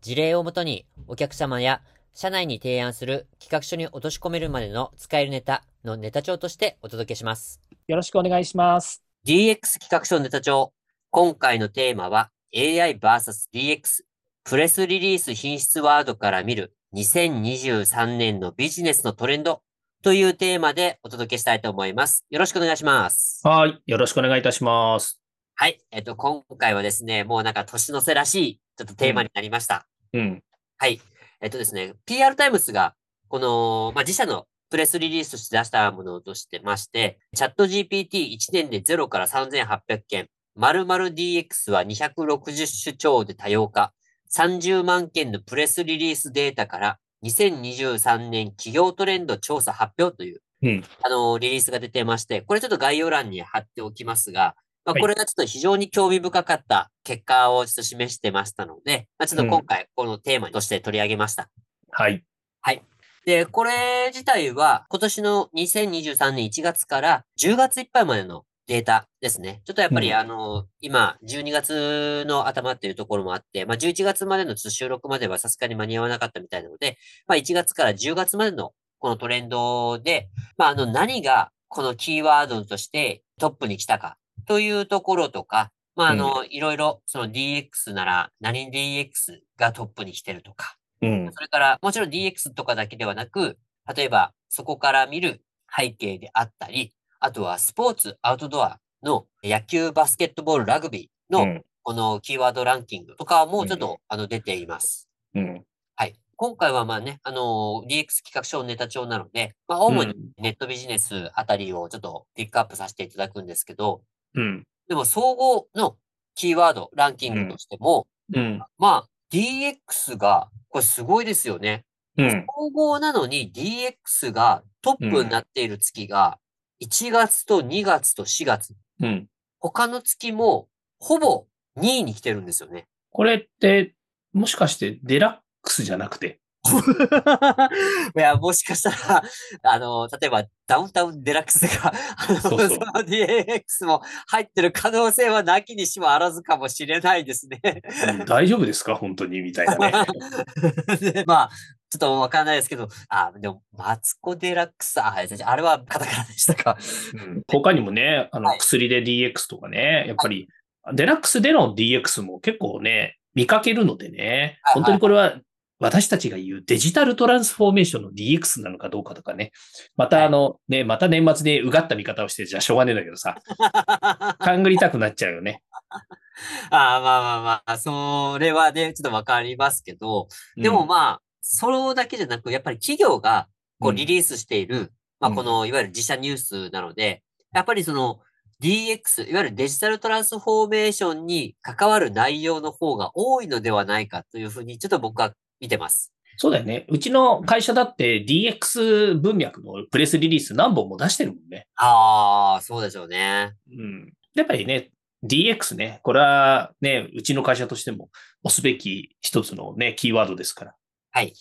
事例をもとにお客様や社内に提案する企画書に落とし込めるまでの使えるネタのネタ帳としてお届けします。よろしくお願いします。DX 企画書ネタ帳。今回のテーマは AI vs DX プレスリリース品質ワードから見る2023年のビジネスのトレンドというテーマでお届けしたいと思います。よろしくお願いします。はい。よろしくお願いいたします。はい。えっと、今回はですね、もうなんか年の瀬らしいちょっとテーマになりました。うん。うん、はい。えっとですね、PR タイムズが、この、まあ、自社のプレスリリースとして出したものとしてまして、チャット GPT1 年で0から3800件、〇〇 DX は260種超で多様化、30万件のプレスリリースデータから2023年企業トレンド調査発表という、うん、あの、リリースが出てまして、これちょっと概要欄に貼っておきますが、まあ、これがちょっと非常に興味深かった結果をちょっと示してましたので、まあ、ちょっと今回このテーマとして取り上げました。はい。はい。で、これ自体は今年の2023年1月から10月いっぱいまでのデータですね。ちょっとやっぱり、あの、今、12月の頭っていうところもあって、まあ、11月までの収録まではさすがに間に合わなかったみたいなので、まあ、1月から10月までのこのトレンドで、まあ、あの、何がこのキーワードとしてトップに来たかというところとか、まあ、あの、うん、いろいろ、その DX なら何 DX がトップに来てるとか、うん、それから、もちろん DX とかだけではなく、例えば、そこから見る背景であったり、あとはスポーツ、アウトドアの野球、バスケットボール、ラグビーの、このキーワードランキングとかもちょっと、うん、あの、出ています。うん。はい。今回はまあね、あの、DX 企画書ネタ帳なので、まあ、主にネットビジネスあたりをちょっとピックアップさせていただくんですけど、うん。でも総合のキーワード、ランキングとしても、うん。まあ、DX が、これすごいですよね。うん。総合なのに DX がトップになっている月が、1月と2月と4月。うん。他の月も、ほぼ2位に来てるんですよね。これって、もしかしてデラックスじゃなくて？いや、もしかしたら、あの、例えばダウンタウンデラックスが、あの、そうそう。その DAX も入ってる可能性はなきにしもあらずかもしれないですね。大丈夫ですか？本当にみたいなね。まあ、ちょっとわかんないですけど、あ、でも、マツコデラックス、あ、あれはカタカナでしたか？うん、他にもね、あの、薬で DX とかね、やっぱり、デラックスでの DX も結構ね、見かけるのでね、本当にこれは私たちが言うデジタルトランスフォーメーションの DX なのかどうかとかね。またあの、ね、また年末でうがった見方をして、じゃあしょうがねえんだけどさ。勘ぐりたくなっちゃうよね。ああ、まあまあまあ、それはね、ちょっとわかりますけど、でもまあ、それだけじゃなく、やっぱり企業がこうリリースしている、うん、まあこの、いわゆる自社ニュースなので、やっぱりその DX、いわゆるデジタルトランスフォーメーションに関わる内容の方が多いのではないかというふうに、ちょっと僕は見てます。そうだよね。うちの会社だって DX 文脈のプレスリリース何本も出してるもんね。ああ、そうでしょうね。うん。やっぱりね、DX ね、これはね、うちの会社としても押すべき一つのね、キーワードですから。はい。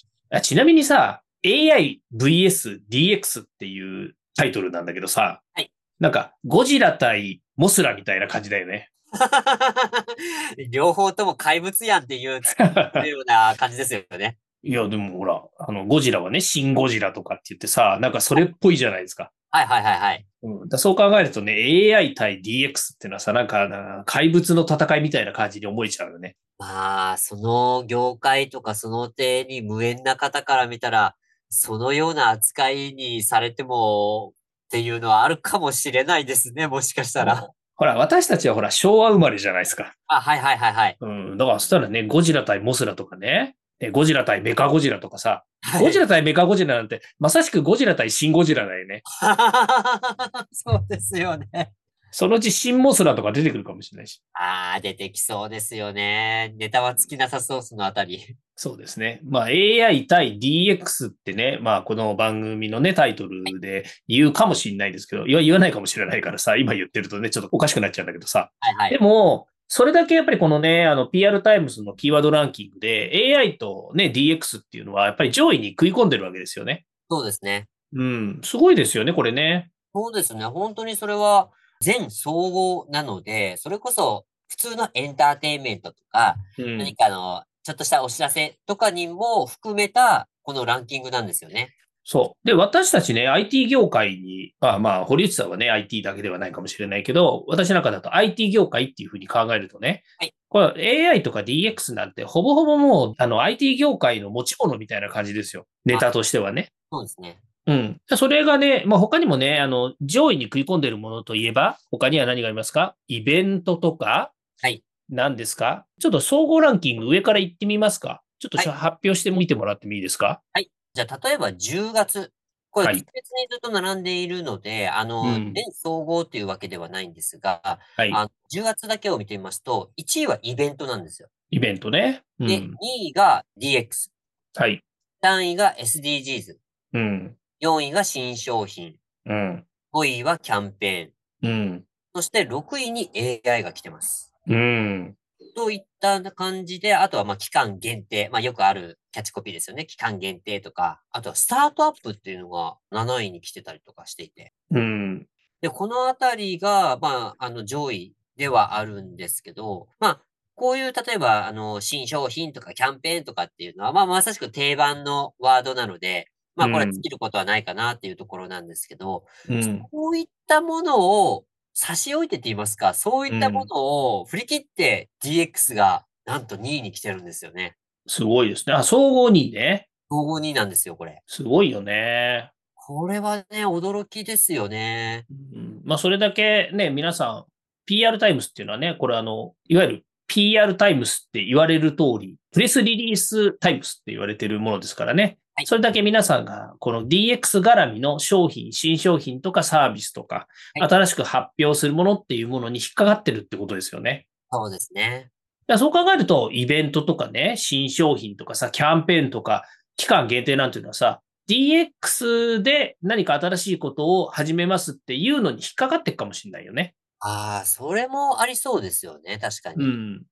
ちなみにさ、AI vs DX っていうタイトルなんだけどさ、はい。なんか、ゴジラ対モスラみたいな感じだよね。両方とも怪物やんっていうような感じですよね。いや、でもほら、あの、ゴジラはね、シン・ゴジラとかって言ってさ、なんかそれっぽいじゃないですか。はいはいはいはい。うん、だそう考えるとね、AI 対 DX っていうのはさ、なんか、怪物の戦いみたいな感じに思えちゃうよね。まあ、その業界とかその手に無縁な方から見たら、そのような扱いにされてもっていうのはあるかもしれないですね、もしかしたら。ほら、私たちはほら、昭和生まれじゃないですか。あ、はいはいはいはい。うん。だから、そしたらね、ゴジラ対モスラとかね、ゴジラ対メカゴジラとかさ、はい、ゴジラ対メカゴジラなんて、まさしくゴジラ対シンゴジラだよね。そうですよね。そのうち新モスラとか出てくるかもしれないし。ああ、出てきそうですよね。ネタは尽きなさそう、そのあたり。そうですね。まあ AI 対 DX ってね、まあこの番組のね、タイトルで言うかもしれないですけど、言わないかもしれないからさ、今言ってるとね、ちょっとおかしくなっちゃうんだけどさ。はいはい。でも、それだけやっぱりこのね、あの PR タイムズのキーワードランキングで AI とね、DX っていうのはやっぱり上位に食い込んでるわけですよね。そうですね。うん、すごいですよね、これね。そうですね。本当にそれは全総合なので、それこそ普通のエンターテインメントとか、うん、何かのちょっとしたお知らせとかにも含めたこのランキングなんですよね。そう。で、私たちね、IT 業界に、あまあ、堀内さんはね、IT だけではないかもしれないけど、私なんかだと IT 業界っていうふうに考えるとね、はい、これ AI とか DX なんて、ほぼほぼもう、あの、IT 業界の持ち物みたいな感じですよ。ネタとしてはね。そうですね。うん。それがね、まあ、他にもね、あの、上位に食い込んでるものといえば、他には何がありますか？イベントとかはい。何ですか？ちょっと総合ランキング上から行ってみますかちょっとはい発表してみてもらってもいいですか？はい。じゃあ、例えば10月。これ、はい別々にずっと並んでいるので、あの、うん全総合っていうわけではないんですが、はい。あ10月だけを見てみますと、1位はイベントなんですよ。イベントね。うで、2ん。位が DX、はい。3位が SDGs、うん。4位が新商品、うん。5位はキャンペーン、うん。そして6位に AI が来てます。うん。といった感じで、あとはまあ期間限定、まあよくあるキャッチコピーですよね。期間限定とか、あとはスタートアップっていうのが7位に来てたりとかしていて。うん。で、このあたりが、まあ、あの上位ではあるんですけど、まあ、こういう、例えば、あの、新商品とかキャンペーンとかっていうのは、まあ、まさしく定番のワードなので、まあ、これうん尽きることはないかなっていうところなんですけど、うん。こういったものを差し置いてって言いますか、そういったものを振り切って DX がなんと2位に来てるんですよね。すごいですね。あ、総合2位ね。総合2位なんですよ、これ。すごいよね。これはね、驚きですよね。うん、まあ、それだけね、皆さん、PR タイムスっていうのはね、これあの、いわゆる PR タイムスって言われる通り、プレスリリースタイムスって言われてるものですからね。はいそれだけ皆さんが、この DX 絡みの商品、新商品とかサービスとか、はい新しく発表するものっていうものに引っかかってるってことですよね。そうですね。そう考えると、イベントとかね、新商品とかさ、キャンペーンとか、期間限定なんていうのはさ、DX で何か新しいことを始めますっていうのに引っかかっていくかもしれないよね。ああ、それもありそうですよね、確かに。うん。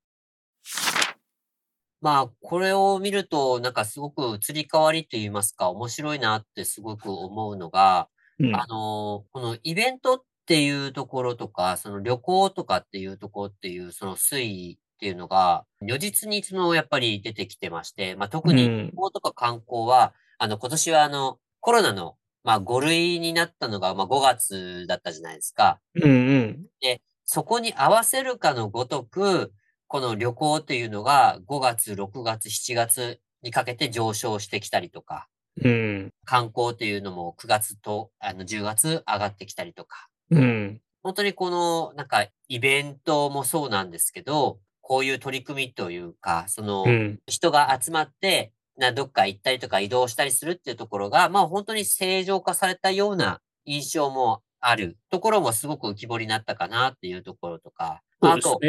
まあ、これを見ると、なんかすごく移り変わりと言いますか、面白いなってすごく思うのが、うんあの、このイベントっていうところとか、その旅行とかっていうところっていう、その推移っていうのが、如実にそのやっぱり出てきてまして、まあ特にうん旅行とか観光は、あの今年はあのコロナの、まあ5類になったのが、まあ5月だったじゃないですか。うんうん。そこに合わせるかのごとく、この旅行っていうのが5月、6月、7月にかけて上昇してきたりとか、うん。観光っていうのも9月とあの10月上がってきたりとか、うん。本当にこのなんかイベントもそうなんですけど、こういう取り組みというか、そのうん。人が集まって、などっか行ったりとか移動したりするっていうところが、まあ本当に正常化されたような印象もあるところもすごく浮き彫りになったかなっていうところとか、まあと。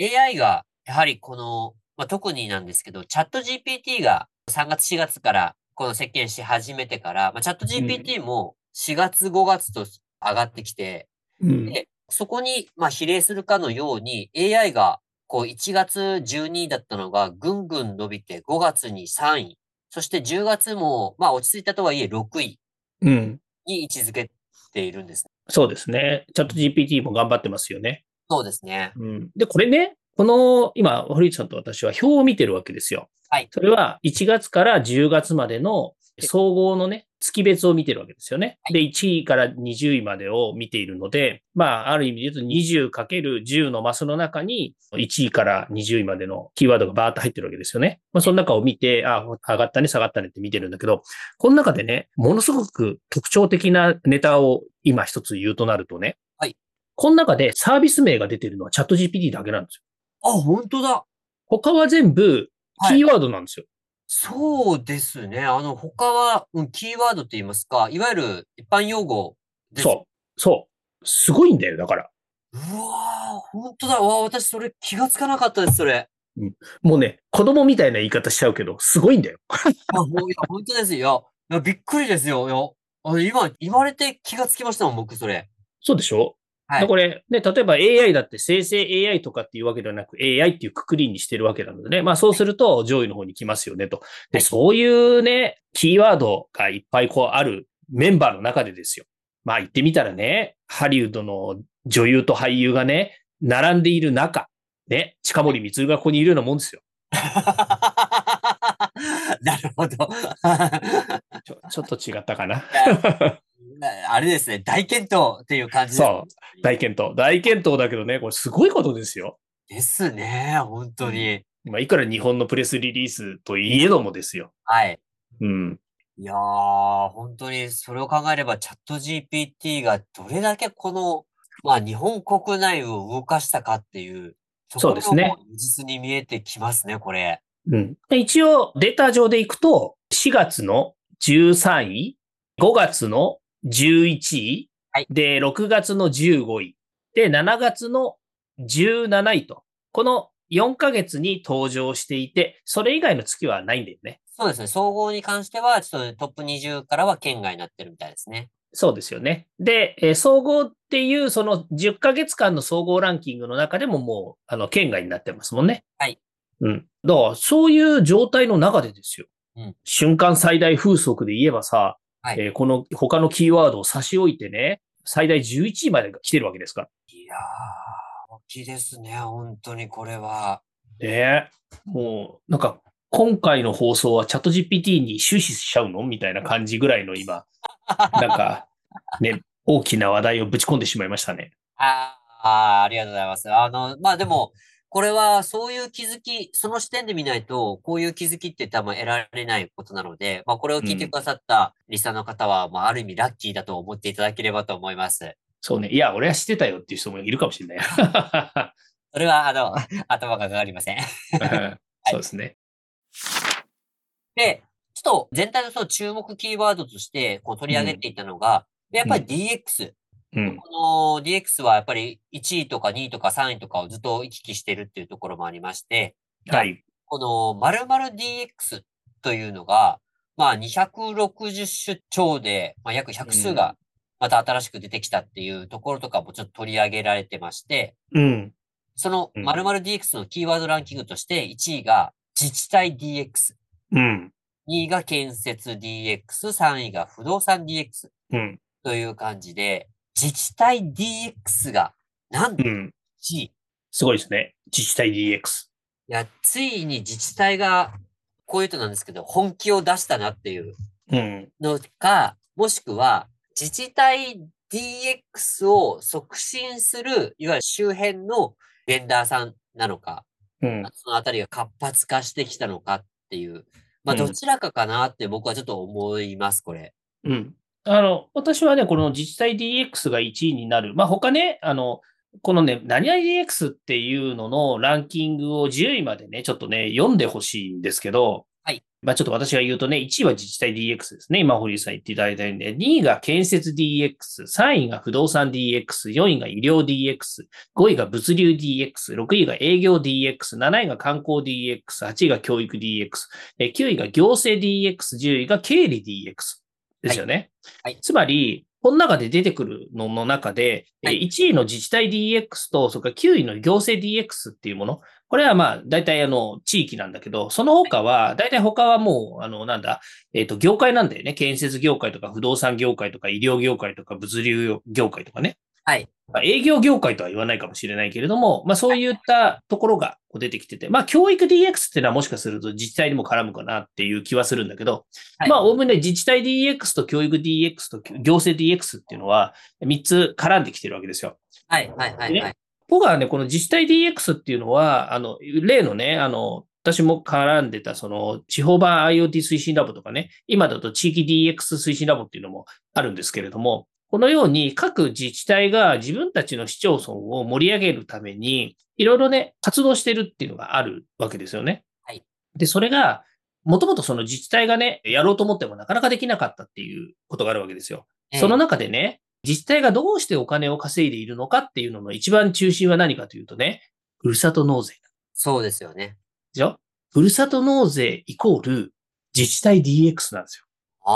AI がやはりこの、まあ、特になんですけど、チャット GPT が3月4月からこの設計し始めてから、まあ、チャット GPT も4月5月と上がってきて、うん。で、そこに、まあ、比例するかのように、AI が、こう、1月12位だったのが、ぐんぐん伸びて、5月に3位、そして10月も、まあ、落ち着いたとはいえ、6位うん。に位置づけているんです。そうですね。チャット GPT も頑張ってますよね。そうですね。うん。で、これね、この、今、堀内さんと私は表を見てるわけですよ。はいそれは1月から10月までの総合のね、月別を見てるわけですよね。はいで、1位から20位までを見ているので、まあ、ある意味で言うと 20×10 のマスの中に1位から20位までのキーワードがバーッと入ってるわけですよね。まあ、その中を見て、あ、上がったね、下がったねって見てるんだけど、この中でね、ものすごく特徴的なネタを今一つ言うとなるとね、はい。この中でサービス名が出てるのはチャット GPT だけなんですよ。あ、本当だ。他は全部キーワードなんですよ。そうですね。あの、他は、うん、キーワードって言いますか、いわゆる一般用語です。そう。そう。すごいんだよ、だから。ううわー、本当だ。わー私それ気がつかなかったです、それ。もうね、子供みたいな言い方しちゃうけど、すごいんだよ。あ、もういや、本当ですよ。いや、びっくりですよ。いや、あ今、言われて気がつきましたもん、僕、それ。そうでしょ？はいでこれ、ね、例えば AI だって生成 AI とかっていうわけではなく AI っていうくくりにしてるわけなのでね。まあそうすると上位の方に来ますよねと。はで、いそういうね、キーワードがいっぱいこうあるメンバーの中でですよ。まあ言ってみたらね、ハリウッドの女優と俳優がね、並んでいる中、ね、近森光がここにいるようなもんですよ。なるほど。ちょちょっと違ったかな。あれですね、大健闘っていう感じ。そう。大健闘。大健闘だけどね、これすごいことですよ。ですね、本当に。まあいくら日本のプレスリリースといえどもですよ。はい。うん。いやー、本当にそれを考えればチャット GPT がどれだけこの、まあ日本国内を動かしたかっていう、そうですね実に見えてきますね、これ。うん。一応、データ上でいくと、4月の13位、5月の11位、はいで、6月の15位、で、7月の17位と、この4ヶ月に登場していて、それ以外の月はないんだよね。そうですね、総合に関しては、ちょっとトップ20からは県外になってるみたいですね。そうですよね。で、えー総合っていうその10ヶ月間の総合ランキングの中でももう、あの、県外になってますもんね。はい。うん。だから、そういう状態の中でですよ。うん瞬間最大風速で言えばさ、はいえーこの他のキーワードを差し置いてね、最大11位まで来てるわけですから。いやー、大きいですね、本当にこれは。ねもう、なんか、今回の放送はチャット GPT に終始しちゃうの？みたいな感じぐらいの今、なんか、ね、大きな話題をぶち込んでしまいましたね。ああ、ありがとうございます。あの、まあでも、これはそういう気づき、その視点で見ないと、こういう気づきって多分得られないことなので、まあこれを聞いてくださったリスナーの方は、まあある意味ラッキーだと思っていただければと思います。そうね。いや、俺は知ってたよっていう人もいるかもしれない。それは、あの、頭がかかりません。そうですね。で、ちょっと全体のその注目キーワードとしてこう取り上げていたのが、やっぱり DX。うん。この DX はやっぱり1位とか2位とか3位とかをずっと行き来してるっていうところもありまして、はい。この〇〇 DX というのが、まあ260種超で、まあ、約100数がまた新しく出てきたっていうところとかもちょっと取り上げられてまして、うん。そのうん〇〇 DX のキーワードランキングとして1位が自治体 DX、うん。2位が建設 DX、3位が不動産 DX うん。という感じで、自治体 DX がなんと1うん。すごいですね。自治体 DX。や、ついに自治体が、こういうとなんですけど、本気を出したなっていううん。のか、もしくは、自治体 DX を促進する、いわゆる周辺のベンダーさんなのか、うん。そのあたりが活発化してきたのかっていう、まあ、うんどちらかかなって僕はちょっと思います、これ。うん。あの、私はね、この自治体 DX が1位になる。まあ、他ね、あの、このね、何々 DX っていうののランキングを10位までね、ちょっとね、読んでほしいんですけど、はい。まあ、ちょっと私が言うとね、1位は自治体 DX ですね。今、堀井さん言っていただいたようにね、2位が建設 DX、3位が不動産 DX、4位が医療 DX、5位が物流 DX、6位が営業 DX、7位が観光 DX、8位が教育 DX、え9位が行政 DX、10位が経理 DX ですよね。はいはいつまり、この中で出てくるのの中で、えはい1位の自治体 DX と、それから9位の行政 DX っていうもの、これはまあ、大体あの、地域なんだけど、その他は、大体他はもう、あの、なんだ、えっ、と、業界なんだよね。建設業界とか、不動産業界とか、医療業界とか、物流業界とかね。はい。まあ営業業界とは言わないかもしれないけれども、まあそういったところが出てきてて、まあ教育 DX っていうのはもしかすると自治体にも絡むかなっていう気はするんだけど、はいまあおおむね自治体 DX と教育 DX と行政 DX っていうのは3つ絡んできてるわけですよ。はい、はい、はい、ねはい。僕はね、この自治体 DX っていうのは、あの、例のね、あの、私も絡んでた、その、地方版 IoT 推進ラボとかね、今だと地域 DX 推進ラボっていうのもあるんですけれども、このように各自治体が自分たちの市町村を盛り上げるために、いろいろね、活動してるっていうのがあるわけですよね。はい。で、それが、もともとその自治体がね、やろうと思ってもなかなかできなかったっていうことがあるわけですよ。その中でね、自治体がどうしてお金を稼いでいるのかっていうのの一番中心は何かというとね、ふるさと納税。そうですよね。でしょ？ふるさと納税イコール自治体 DX なんですよ。あ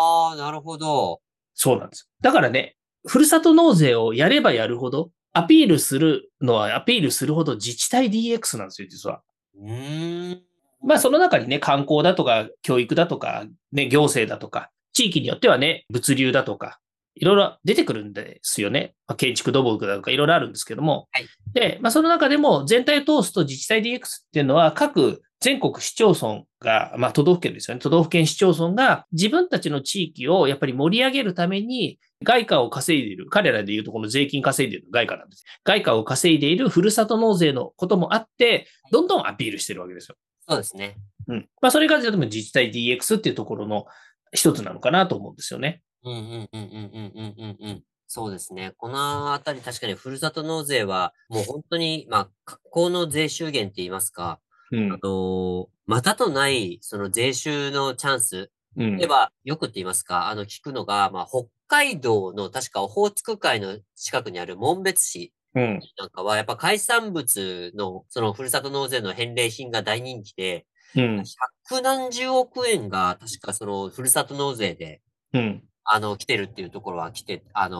ー、なるほど。そうなんです。だからね、ふるさと納税をやればやるほど、アピールするのはアピールするほど自治体 DX なんですよ、実は。うーん。まあその中にね、観光だとか、教育だとか、ね、行政だとか、地域によってはね、物流だとか、いろいろ出てくるんですよね。まあ、建築土木だとかいろいろあるんですけども。はいで、まあその中でも全体を通すと自治体 DX っていうのは各全国市町村が、まあ、都道府県ですよね。都道府県市町村が自分たちの地域をやっぱり盛り上げるために外貨を稼いでいる。彼らで言うとこの税金稼いでいる外貨なんです。外貨を稼いでいるふるさと納税のこともあって、どんどんアピールしてるわけですよ。そうですね。うん。まあ、それが、例えば自治体 DX っていうところの一つなのかなと思うんですよね。うんうんうんうんうんうんうん。そうですね。このあたり確かにふるさと納税はもう本当に、まあ、格好の税収減って言いますか、うんあ。のまたとないその税収のチャンスうん例えば、よくって言いますか、あの、聞くのが、まあ、北海道の確かオホーツク海の近くにある紋別市うん。なんかは、やっぱ海産物の、そのふるさと納税の返礼品が大人気で、うん。百何十億円が確かそのふるさと納税で、うん。あの、来てるっていうところは来て、あの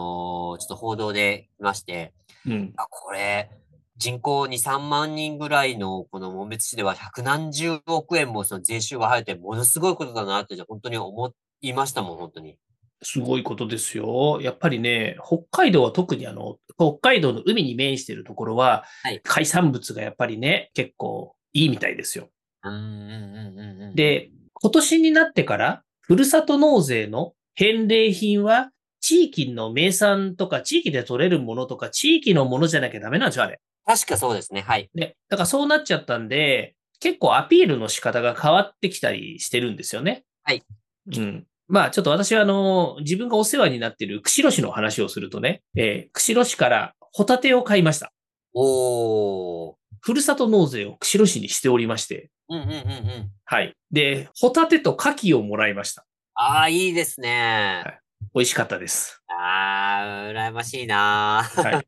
ーちょっと報道で見まして、うん。あ、これ、人口2、3万人ぐらいのこの紋別市では百何十億円もその税収が入ってものすごいことだなって本当に思いましたもん、本当に。すごいことですよ。やっぱりね、北海道は特にあの、北海道の海に面しているところは、はい海産物がやっぱりね、結構いいみたいですよ。で、今年になってから、ふるさと納税の返礼品は、地域の名産とか、地域で取れるものとか、地域のものじゃなきゃダメなんですよ、あれ。確かそうですね。はい。ね。だからそうなっちゃったんで、結構アピールの仕方が変わってきたりしてるんですよね。はい。うん。まあちょっと私はあの、自分がお世話になっている釧路市の話をするとね、えー釧路市からホタテを買いました。おー。ふるさと納税を釧路市にしておりまして、うんうんうんうん。はい。で、ホタテと牡蠣をもらいました。ああ、いいですね。はい美味しかったです。ああ、羨ましいなー。は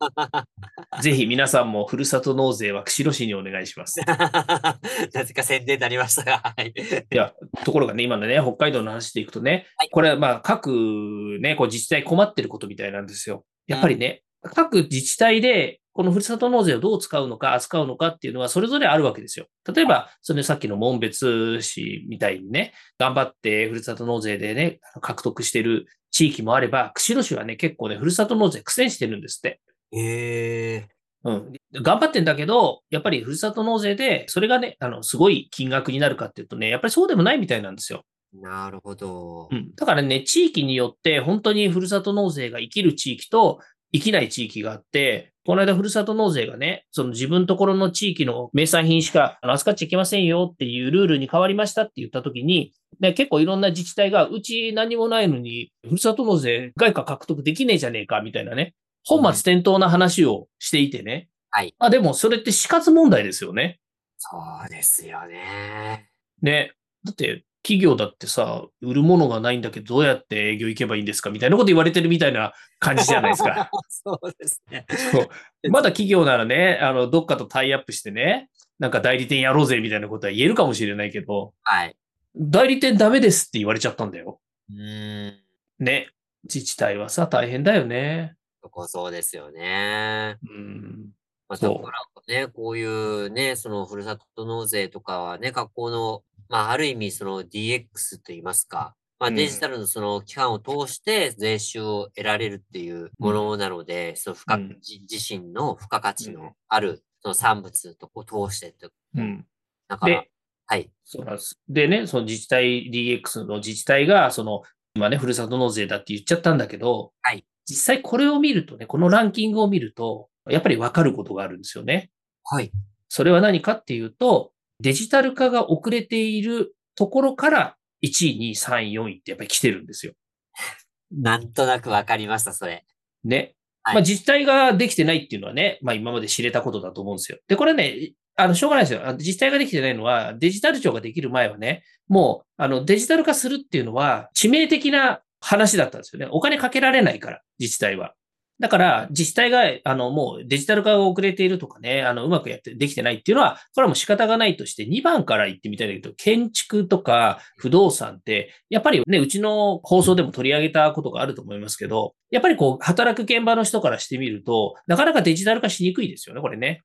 い。ぜひ皆さんもふるさと納税は釧路市にお願いします。なぜか宣伝になりましたが、はい。いや、ところがね、今のね、北海道の話でいくとね、はいこれはまあ各ね、こう自治体困ってることみたいなんですよ。やっぱりね、各自治体でこのふるさと納税をどう使うのか、扱うのかっていうのはそれぞれあるわけですよ。例えば、そのさっきの紋別市みたいにね、頑張ってふるさと納税でね、獲得してる地域もあれば、釧路市はね、結構ね、ふるさと納税苦戦してるんですって。ええうん。頑張ってんだけど、やっぱりふるさと納税で、それがね、あの、すごい金額になるかっていうとね、やっぱりそうでもないみたいなんですよ。なるほどう。ん。だからね、地域によって本当にふるさと納税が生きる地域と生きない地域があって、この間ふるさと納税がね、その自分ところの地域の名産品しか扱っちゃいけませんよっていうルールに変わりましたって言ったときに、ね、結構いろんな自治体が、うち何もないのに、ふるさと納税外貨獲得できねえじゃねえかみたいなね、本末転倒な話をしていてね。はい。あ、でもそれって死活問題ですよね。そうですよね。ね。だって、企業だってさ、売るものがないんだけど、どうやって営業行けばいいんですか？みたいなこと言われてるみたいな感じじゃないですか。そうですね。そうまだ企業ならね、あの、どっかとタイアップしてね、なんか代理店やろうぜみたいなことは言えるかもしれないけど、はい。代理店ダメですって言われちゃったんだよ。うーん。ね。自治体はさ、大変だよね。そこそうですよね。うん。まあ、だからね、こういうね、そのふるさと納税とかはね、学校の、まあ、ある意味その DX と言いますか、まあ、うんデジタルのその期間を通して税収を得られるっていうものなので、その付加、うんじ自身の付加価値うんのあるその産物とこう通してって、うん。だからで、、はい。そうなんです。でね、その自治体 DX の自治体が、その、今ね、ふるさと納税だって言っちゃったんだけど、はい実際これを見るとね、このランキングを見ると、やっぱりわかることがあるんですよね。はい。それは何かっていうと、デジタル化が遅れているところから、1位、2位、3位、4位ってやっぱり来てるんですよ。なんとなくわかりました、それ。ね。はいまあ自治体ができてないっていうのはね、まあ今まで知れたことだと思うんですよ。で、これね、あの、しょうがないですよ。自治体ができてないのは、デジタル庁ができる前はね、もう、あの、デジタル化するっていうのは、致命的な話だったんですよね。お金かけられないから、自治体は。だから、自治体が、あの、もうデジタル化が遅れているとかね、あの、うまくやって、できてないっていうのは、これはもう仕方がないとして、2番から言ってみたいんだけど、建築とか不動産って、やっぱりね、うちの放送でも取り上げたことがあると思いますけど、やっぱりこう、働く現場の人からしてみると、なかなかデジタル化しにくいですよね、これね。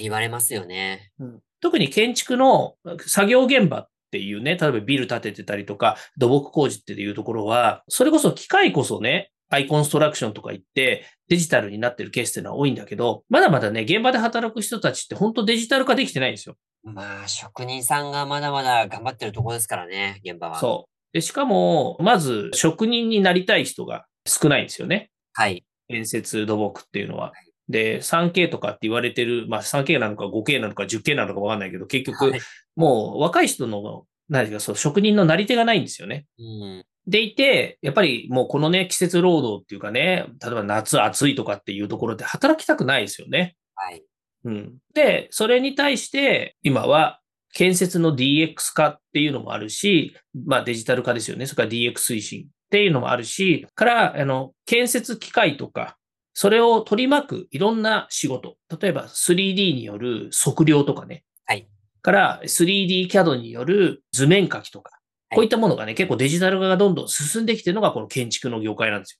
言われますよね。うん、特に建築の作業現場っていうね、例えばビル建ててたりとか、土木工事っていうところは、それこそ機械こそね、アイコンストラクションとか言ってデジタルになってるケースっていうのは多いんだけど、まだまだね、現場で働く人たちって本当デジタル化できてないんですよ。まあ、職人さんがまだまだ頑張ってるところですからね、現場は。そう。で、しかも、まず職人になりたい人が少ないんですよね。はい。建設土木っていうのは。で、3K とかって言われてる、まあ 3K なのか 5K なのか 10K なのかわかんないけど、結局、もう若い人の、何かそう、職人のなり手がないんですよね。うん、でいて、やっぱりもうこのね、季節労働っていうかね、例えば夏暑いとかっていうところで働きたくないですよね。はい。うん。で、それに対して、今は建設の DX 化っていうのもあるし、まあデジタル化ですよね。それから DX 推進っていうのもあるし、から、あの、建設機械とか、それを取り巻くいろんな仕事。例えば 3D による測量とかね。はい。から 3D CAD による図面書きとか。こういったものがね、結構デジタル化がどんどん進んできてるのがこの建築の業界なんですよ。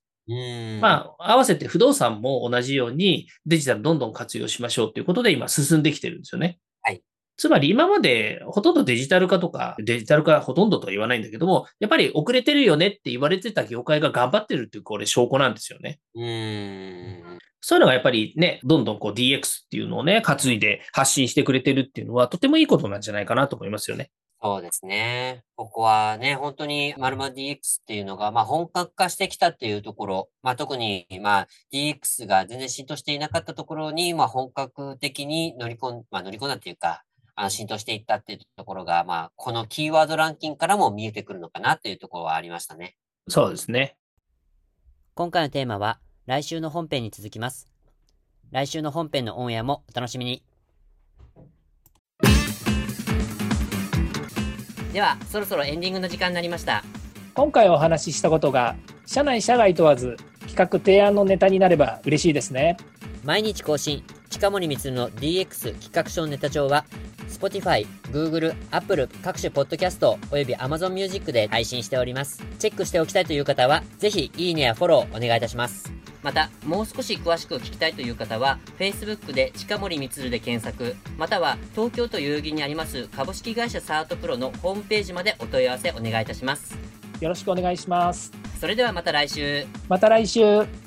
まあ、合わせて不動産も同じようにデジタルどんどん活用しましょうということで今進んできてるんですよね。はい。つまり今までほとんどデジタル化とか、デジタル化ほとんどとは言わないんだけども、やっぱり遅れてるよねって言われてた業界が頑張ってるっていうこれ証拠なんですよね。うん。そういうのがやっぱりね、どんどんこう DX っていうのをね、担いで発信してくれてるっていうのはとてもいいことなんじゃないかなと思いますよね。そうですね。ここはね、本当に丸々 DX っていうのが、まあ本格化してきたっていうところ、まあ特に、まあ DX が全然浸透していなかったところに、まあ本格的に乗り込ん、まあ乗り込んだっていうか、あの浸透していったっていうところが、まあこのキーワードランキングからも見えてくるのかなっていうところはありましたね。そうですね。今回のテーマは、来週の本編に続きます。来週の本編のオンエアもお楽しみに。では、そろそろエンディングの時間になりました。今回お話ししたことが、社内社外問わず、企画提案のネタになれば嬉しいですね。毎日更新、近森光の DX 企画書ネタ帳は、Spotify、Google、Apple 各種ポッドキャストおよび Amazon Music で配信しております。チェックしておきたいという方は、ぜひいいねやフォローお願いいたします。また、もう少し詳しく聞きたいという方は、Facebook で近森光で検索、または東京都代々木にあります株式会社サートプロのホームページまでお問い合わせお願いいたします。よろしくお願いします。それではまた来週。また来週。